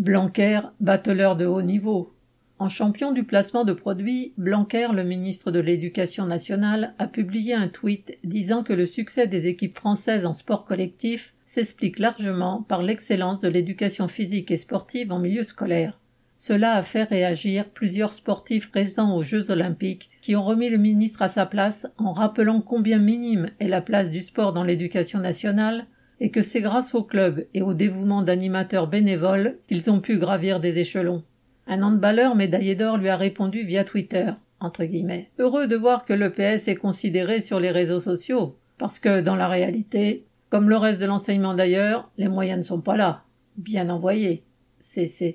Blanquer, battleur de haut niveau. En champion du placement de produits, Blanquer, le ministre de l'Éducation nationale, a publié un tweet disant que le succès des équipes françaises en sport collectif s'explique largement par l'excellence de l'éducation physique et sportive en milieu scolaire. Cela a fait réagir plusieurs sportifs présents aux Jeux olympiques qui ont remis le ministre à sa place en rappelant combien minime est la place du sport dans l'éducation nationale et que c'est grâce au club et au dévouement d'animateurs bénévoles qu'ils ont pu gravir des échelons. Un handballeur médaillé d'or lui a répondu via Twitter, entre guillemets, heureux de voir que l'EPS est considéré sur les réseaux sociaux, parce que, dans la réalité, comme le reste de l'enseignement d'ailleurs, les moyens ne sont pas là. Bien envoyés. CC.